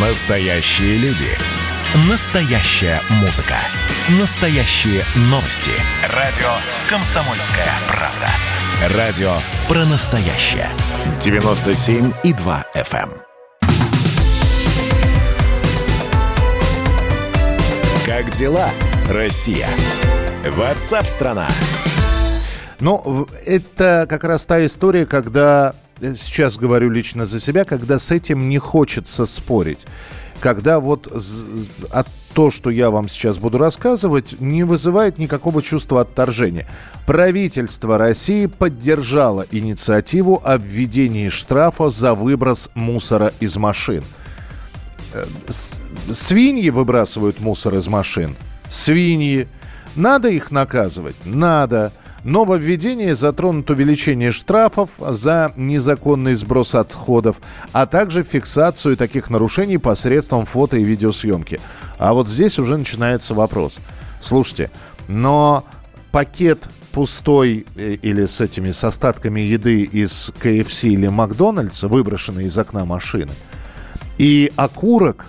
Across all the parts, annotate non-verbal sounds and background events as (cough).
Настоящие люди. Настоящая музыка. Настоящие новости. Радио «Комсомольская правда». Радио про настоящее. 97,2 FM. эм. Как дела, Россия? Ватсап-страна! Ну, это как раз та история, когда, сейчас говорю лично за себя, когда с этим не хочется спорить. Когда вот от то, что я вам сейчас буду рассказывать, не вызывает никакого чувства отторжения. Правительство России поддержало инициативу о введении штрафа за выброс мусора из машин. Э, Свиньи выбрасывают мусор из машин. Свиньи. Надо их наказывать? Надо. Нововведение затронут увеличение штрафов за незаконный сброс отходов, а также фиксацию таких нарушений посредством фото и видеосъемки. А вот здесь уже начинается вопрос. Слушайте, но пакет пустой э, или с этими с остатками еды из КФС или Макдональдса, выброшенный из окна машины, и окурок,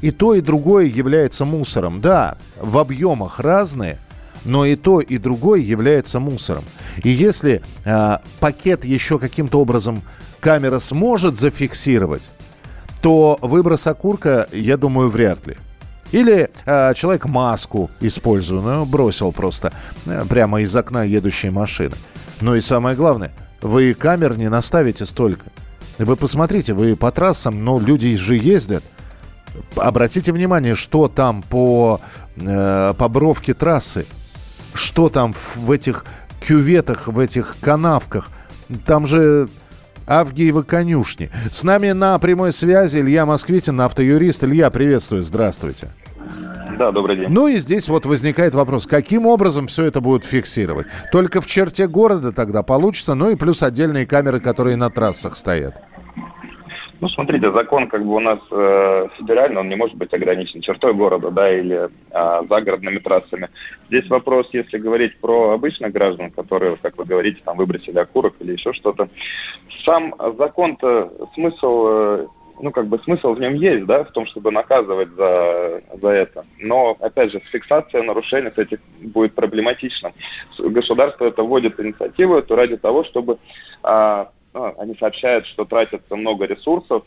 и то, и другое является мусором. Да, в объемах разные, но и то, и другое является мусором. И если а, пакет еще каким-то образом камера сможет зафиксировать, то выброс окурка, я думаю, вряд ли. Или а, человек маску использованную бросил просто э, прямо из окна едущей машины. Ну и самое главное, вы камер не наставите столько. Вы посмотрите, вы по трассам, но люди же ездят. Обратите внимание, что там по, э, по бровке трассы, что там в, этих кюветах, в этих канавках. Там же Авгиевы конюшни. С нами на прямой связи Илья Москвитин, автоюрист. Илья, приветствую, здравствуйте. Да, добрый день. Ну и здесь вот возникает вопрос, каким образом все это будут фиксировать? Только в черте города тогда получится, ну и плюс отдельные камеры, которые на трассах стоят. Ну, смотрите, закон как бы у нас э, федеральный, он не может быть ограничен чертой города, да, или э, загородными трассами. Здесь вопрос, если говорить про обычных граждан, которые, как вы говорите, там выбросили окурок или еще что-то. Сам закон-то смысл, э, ну, как бы смысл в нем есть, да, в том, чтобы наказывать за, за это. Но, опять же, фиксация нарушений с этих будет проблематично. С- Государство это вводит инициативу эту ради того, чтобы а, ну, они сообщают, что тратится много ресурсов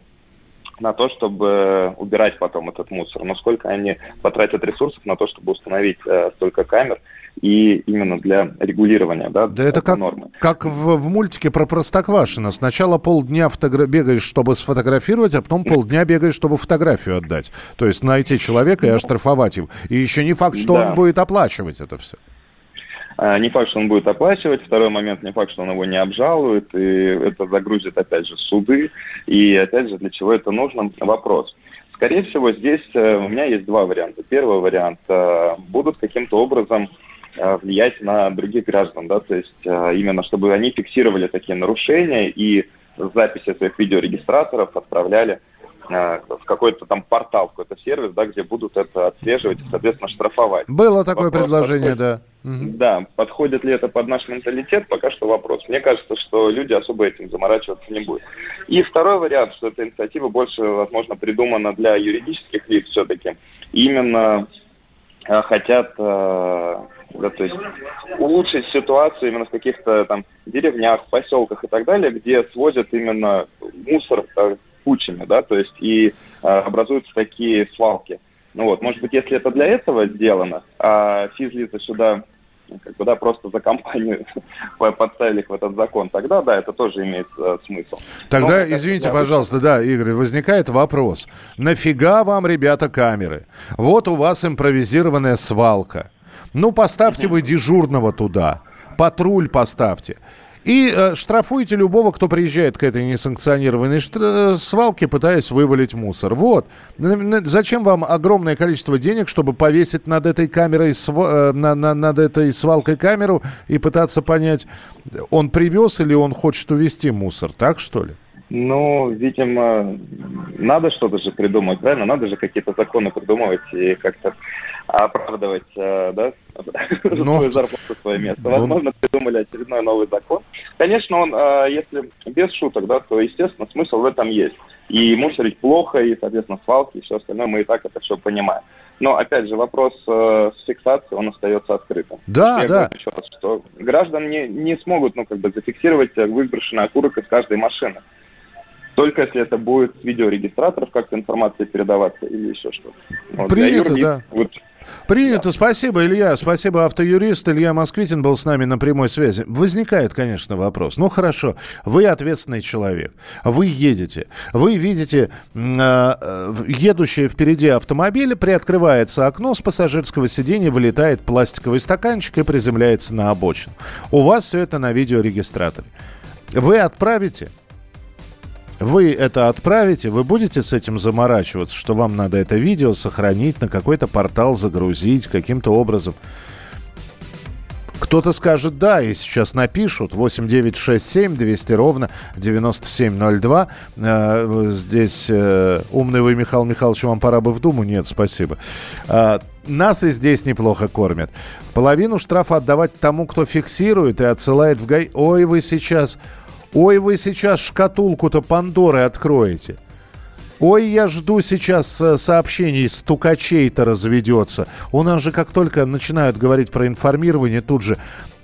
на то, чтобы убирать потом этот мусор. Но сколько они потратят ресурсов на то, чтобы установить э, столько камер и именно для регулирования, да, Да это как, нормы. как в, в мультике про Простоквашино. Сначала полдня фотогра- бегаешь, чтобы сфотографировать, а потом полдня бегаешь, чтобы фотографию отдать. То есть найти человека и оштрафовать его. И еще не факт, что Да. он будет оплачивать это все. А, Не факт, что он будет оплачивать. Второй момент, не факт, что он его не обжалует. И это загрузит, опять же, суды. И, опять же, для чего это нужно? Вопрос. Скорее всего, здесь э, у меня есть два варианта. Первый вариант. э, Будут каким-то образом э, влиять на других граждан, да, то есть именно чтобы они фиксировали такие нарушения и записи своих видеорегистраторов отправляли в какой-то там портал, в какой-то сервис, да, где будут это отслеживать и, соответственно, штрафовать. Было такое Вопрос предложение, такой. да. Мгм. Да, подходит ли это под наш менталитет, пока что вопрос. Мне кажется, что люди особо этим заморачиваться не будут. И второй вариант, что эта инициатива больше, возможно, придумана для юридических лиц все-таки. Именно э, хотят э, да, то есть улучшить ситуацию именно в каких-то там деревнях, поселках и так далее, где свозят именно мусор э, кучами, да, то есть и э, образуются такие свалки. Ну вот, может быть, если это для этого сделано, а физлица сюда как бы, да, просто за компанию (laughs) по- подставили их в этот закон, тогда, да, это тоже имеет э, смысл. Тогда, Но, извините, я- пожалуйста, да, Игорь, возникает вопрос. Нафига вам, ребята, камеры? Вот у вас импровизированная свалка. Ну, поставьте вы дежурного туда. Патруль поставьте. И э, штрафуйте любого, кто приезжает к этой несанкционированной э, свалке, пытаясь вывалить мусор. Вот. Зачем вам огромное количество денег, чтобы повесить над этой камерой, сва- э, на- на- над этой свалкой камеру и пытаться понять, он привез или он хочет увезти мусор, так что ли? Ну, видимо, надо что-то же придумать, правильно? Надо же какие-то законы придумывать и как-то оправдывать, э, да, (laughs) Ну, свою зарплату, свое место. ну, Возможно, придумали очередной новый закон. Конечно, он, э, если без шуток, да, то, естественно, смысл в этом есть. И мусорить плохо, и, соответственно, свалки, и все остальное, мы и так это все понимаем. Но, опять же, вопрос э, с фиксацией, он остается открытым. Да, Я да. Говорю еще раз, что граждан не, не смогут, ну, как бы, зафиксировать выброшенный окурок из каждой машины. Только если это будет с видеорегистраторов как-то информация передаваться или еще что-то. Вот, Принято, да. Вот, Принято, спасибо, Илья. Спасибо, автоюрист Илья Москвитин был с нами на прямой связи. Возникает, конечно, вопрос. Ну, хорошо, вы ответственный человек, вы едете, вы видите э, едущее впереди автомобиль, приоткрывается окно с пассажирского сиденья, вылетает пластиковый стаканчик и приземляется на обочину. У вас все это на видеорегистраторе. Вы отправите вы это отправите, вы будете с этим заморачиваться, что вам надо это видео сохранить, на какой-то портал загрузить каким-то образом. Кто-то скажет да, и сейчас напишут 8967 200 ровно 9702. Э, здесь э, умный вы, Михаил Михайлович, вам пора бы в Думу? Нет, спасибо. Э, нас и здесь неплохо кормят. Половину штрафа отдавать тому, кто фиксирует и отсылает в ГАИ. Ой, вы сейчас Ой, вы сейчас шкатулку-то Пандоры откроете. Ой, я жду сейчас э, сообщений, стукачей-то разведется. У нас же как только начинают говорить про информирование, тут же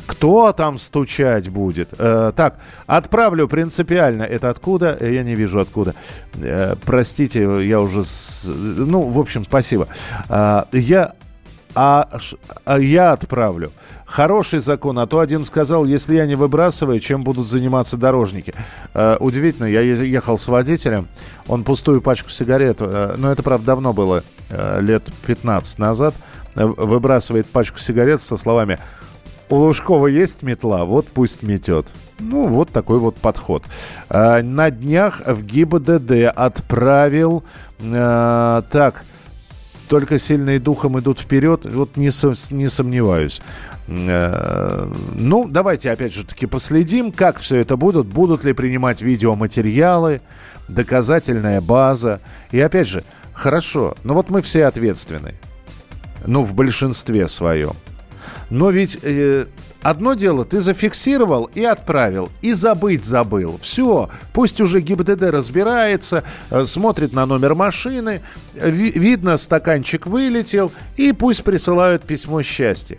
кто там стучать будет? Э, так, отправлю принципиально. Это откуда? Я не вижу откуда. Э, простите, я уже... С... Ну, в общем, спасибо. Э, я... А, а я отправлю хороший закон, а то один сказал, если я не выбрасываю, чем будут заниматься дорожники. Э, удивительно, я ехал с водителем, он пустую пачку сигарет, э, но это, правда, давно было, э, лет 15 назад, э, выбрасывает пачку сигарет со словами «У Лужкова есть метла, вот пусть метет». Ну, вот такой вот подход. Э, на днях в ГИБДД отправил... Э, так, только сильные духом идут вперед, вот не, не сомневаюсь. Э, ну, давайте опять же таки последим, как все это будут. Будут ли принимать видеоматериалы, доказательная база. И опять же, хорошо, но вот мы все ответственны. Ну, в большинстве своем. Но ведь э, одно дело, ты зафиксировал и отправил, и забыть забыл. Все, пусть уже ГИБДД разбирается, э, смотрит на номер машины, ви- видно, стаканчик вылетел, и пусть присылают письмо счастья.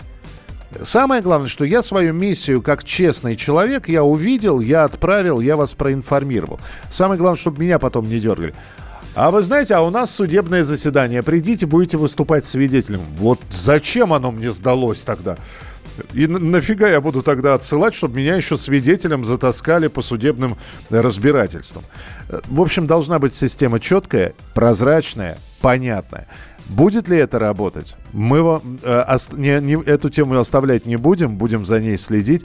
Самое главное, что я свою миссию как честный человек, я увидел, я отправил, я вас проинформировал. Самое главное, чтобы меня потом не дергали. А вы знаете, а у нас судебное заседание. Придите, будете выступать свидетелем. Вот зачем оно мне сдалось тогда? И нафига я буду тогда отсылать, чтобы меня еще свидетелем затаскали по судебным разбирательствам? В общем, должна быть система четкая, прозрачная, понятная. Будет ли это работать? Мы вам, э, ост, не, не, эту тему оставлять не будем, будем за ней следить.